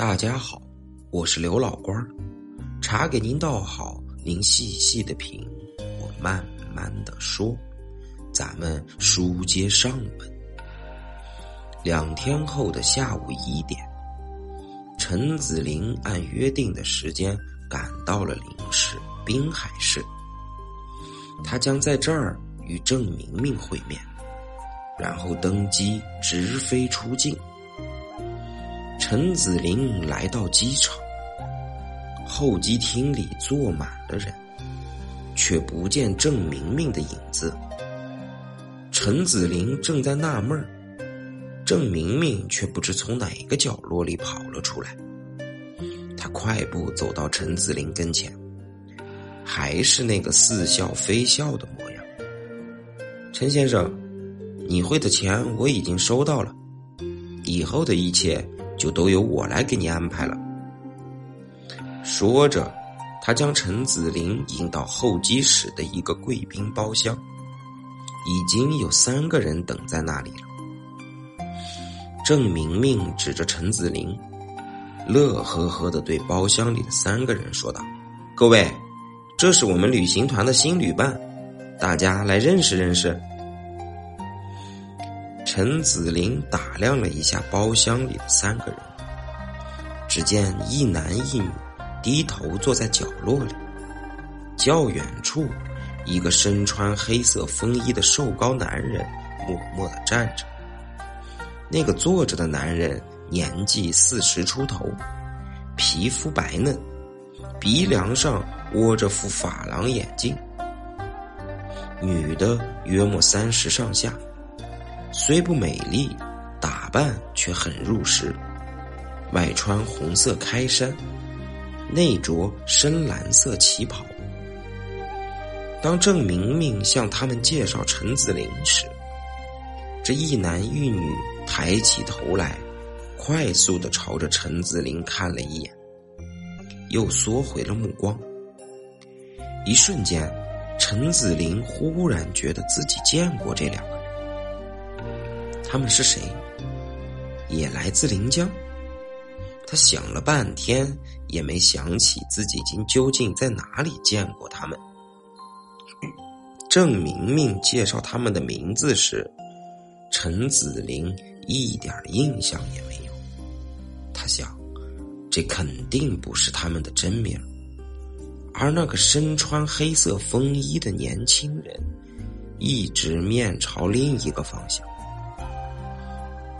大家好，我是刘老官儿，茶给您倒好，您细细的品，我慢慢的说，咱们书接上文。两天后的下午一点，陈子林按约定的时间赶到了临市滨海市，他将在这儿与郑明明会面，然后登机直飞出境。陈子林来到机场，候机厅里坐满了人，却不见郑明明的影子。陈子林正在纳闷儿郑明明却不知从哪个角落里跑了出来。他快步走到陈子林跟前，还是那个似笑非笑的模样。陈先生，你汇的钱我已经收到了，以后的一切。就都由我来给你安排了。说着，他将陈子林引到候机室的一个贵宾包厢，已经有三个人等在那里了。郑明明指着陈子林，乐呵呵的对包厢里的三个人说道：“各位，这是我们旅行团的新旅伴，大家来认识认识。”陈子林打量了一下包厢里的三个人，只见一男一女低头坐在角落里，较远处，一个身穿黑色风衣的瘦高男人默默的站着。那个坐着的男人年纪四十出头，皮肤白嫩，鼻梁上窝着副珐琅眼镜。女的约莫三十上下。虽不美丽，打扮却很入时。外穿红色开衫，内着深蓝色旗袍。当郑明明向他们介绍陈子林时，这一男一女抬起头来，快速的朝着陈子林看了一眼，又缩回了目光。一瞬间，陈子林忽然觉得自己见过这两个。他们是谁？也来自临江。他想了半天，也没想起自己今究竟在哪里见过他们。郑明明介绍他们的名字时，陈子林一点印象也没有。他想，这肯定不是他们的真名。而那个身穿黑色风衣的年轻人，一直面朝另一个方向。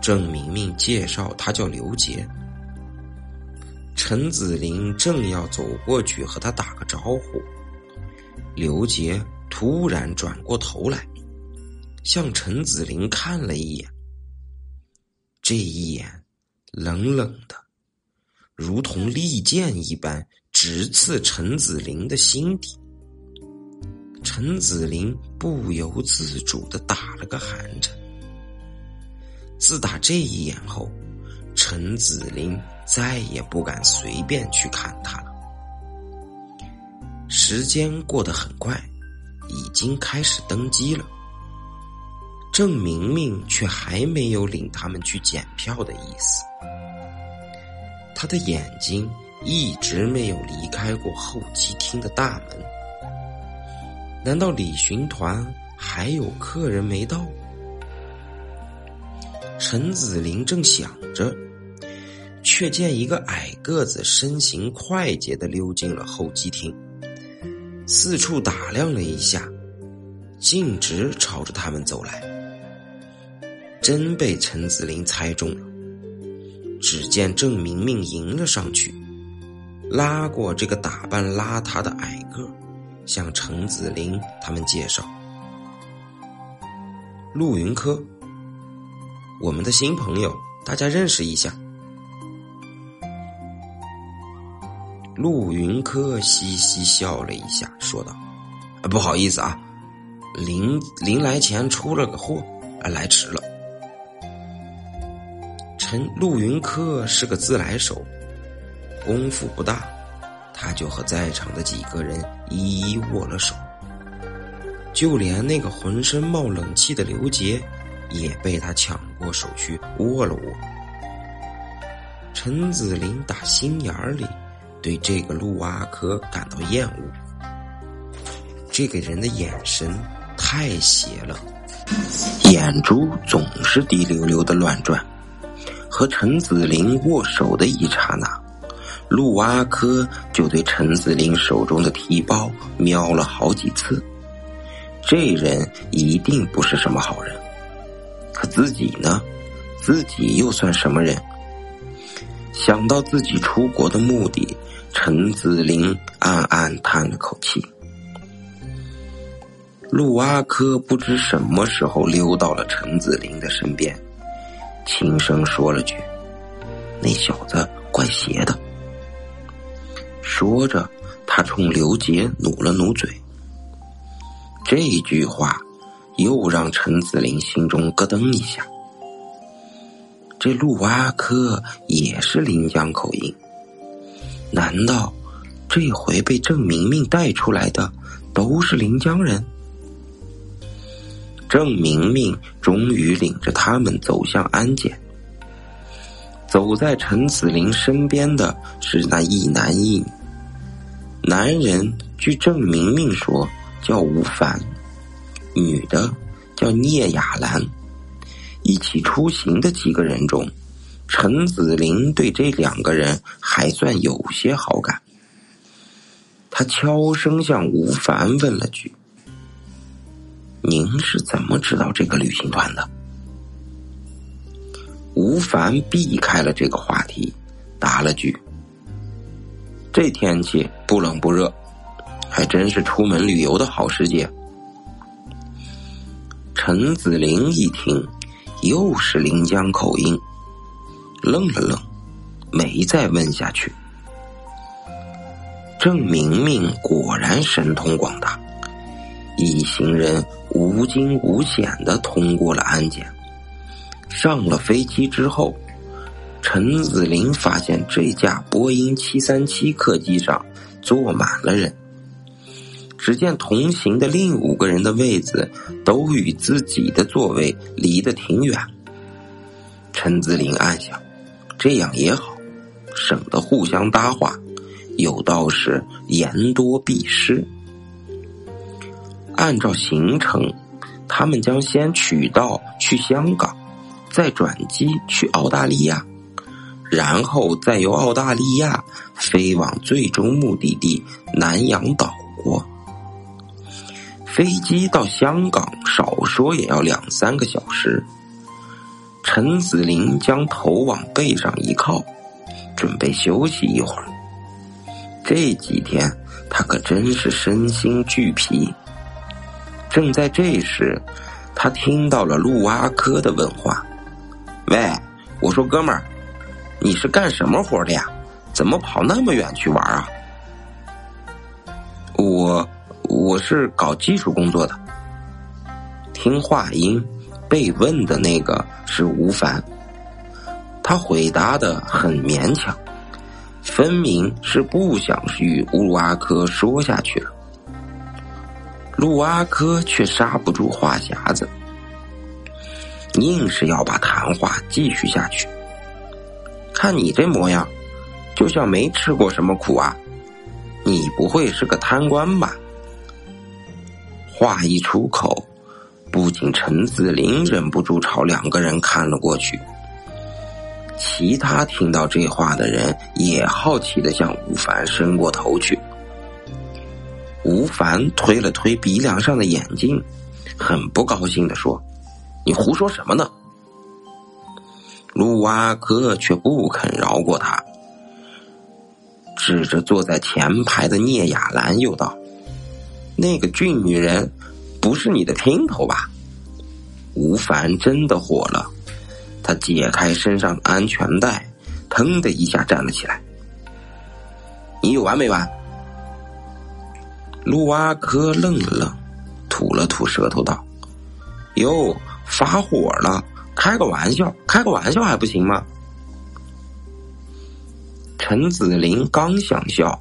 郑明明介绍，他叫刘杰。陈子林正要走过去和他打个招呼，刘杰突然转过头来，向陈子林看了一眼。这一眼，冷冷的，如同利剑一般，直刺陈子林的心底。陈子林不由自主的打了个寒颤。自打这一眼后，陈子林再也不敢随便去看他了。时间过得很快，已经开始登机了。郑明明却还没有领他们去检票的意思，他的眼睛一直没有离开过候机厅的大门。难道旅行团还有客人没到？陈子林正想着，却见一个矮个子身形快捷的溜进了候机厅，四处打量了一下，径直朝着他们走来。真被陈子林猜中了。只见郑明明迎了上去，拉过这个打扮邋遢的矮个，向陈子林他们介绍：陆云科。我们的新朋友，大家认识一下。陆云科嘻嘻笑了一下，说道：“不好意思啊，临临来前出了个货，来迟了。”陈陆云科是个自来熟，功夫不大，他就和在场的几个人一一握了手，就连那个浑身冒冷气的刘杰。也被他抢过手去握了握。陈子林打心眼里对这个陆阿珂感到厌恶。这个人的眼神太邪了，眼珠总是滴溜溜的乱转。和陈子林握手的一刹那，陆阿珂就对陈子林手中的提包瞄了好几次。这人一定不是什么好人。可自己呢？自己又算什么人？想到自己出国的目的，陈子林暗暗叹了口气。陆阿珂不知什么时候溜到了陈子林的身边，轻声说了句：“那小子怪邪的。”说着，他冲刘杰努了努嘴。这句话又让陈子林心中咯噔一下。这陆阿珂也是临江口音，难道这回被郑明明带出来的都是临江人？郑明明终于领着他们走向安检。走在陈子林身边的是那一男一女。男人据郑明明说叫吴凡，女的叫聂雅兰。一起出行的几个人中，陈子林对这两个人还算有些好感。他悄声向吴凡问了句。您是怎么知道这个旅行团的？吴凡避开了这个话题，答了句：“这天气不冷不热，还真是出门旅游的好时节。”陈子林一听，又是临江口音，愣了愣，没再问下去。郑明明果然神通广大。一行人无惊无险的通过了安检。上了飞机之后，陈子林发现这架波音七三七客机上坐满了人。只见同行的另五个人的位子都与自己的座位离得挺远。陈子林暗想，这样也好，省得互相搭话，有道是言多必失。按照行程，他们将先取道去香港，再转机去澳大利亚，然后再由澳大利亚飞往最终目的地南洋岛国。飞机到香港少说也要两三个小时。陈子林将头往背上一靠，准备休息一会儿。这几天他可真是身心俱疲。正在这时，他听到了陆阿珂的问话：“喂，我说哥们儿，你是干什么活的呀？怎么跑那么远去玩啊？”“我我是搞技术工作的。”听话音，被问的那个是吴凡，他回答的很勉强，分明是不想与陆阿珂说下去了。陆阿珂却刹不住话匣子，硬是要把谈话继续下去。看你这模样，就像没吃过什么苦啊！你不会是个贪官吧？话一出口，不仅陈子林忍不住朝两个人看了过去，其他听到这话的人也好奇的向吴凡伸过头去。吴凡推了推鼻梁上的眼镜，很不高兴的说：“你胡说什么呢？”陆阿珂却不肯饶过他，指着坐在前排的聂雅兰又道：“那个俊女人，不是你的姘头吧？”吴凡真的火了，他解开身上的安全带，腾的一下站了起来：“你有完没完？”陆阿珂愣了愣，吐了吐舌头道：“哟，发火了？开个玩笑，开个玩笑还不行吗？”陈子林刚想笑，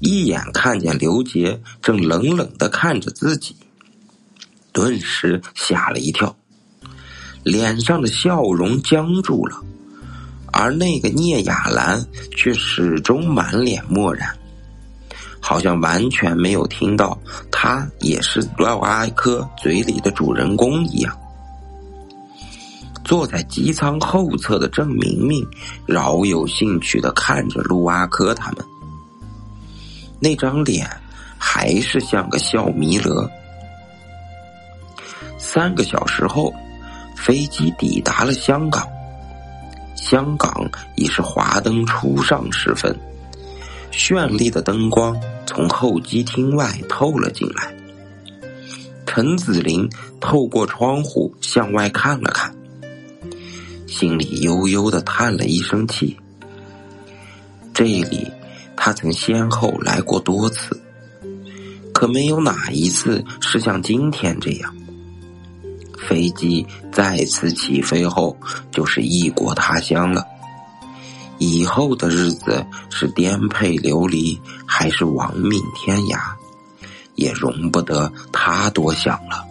一眼看见刘杰正冷冷的看着自己，顿时吓了一跳，脸上的笑容僵住了，而那个聂亚兰却始终满脸漠然，好像完全没有听到他也是洛阿珂嘴里的主人公一样。坐在机舱后侧的郑明明饶有兴趣的看着陆阿珂他们，那张脸还是像个笑弥勒。三个小时后，飞机抵达了香港。香港已是华灯初上时分，绚丽的灯光从候机厅外透了进来。陈子林透过窗户向外看了看。心里悠悠的叹了一声气。这里，他曾先后来过多次，可没有哪一次是像今天这样。飞机再次起飞后，就是异国他乡了。以后的日子是颠沛流离，还是亡命天涯，也容不得他多想了。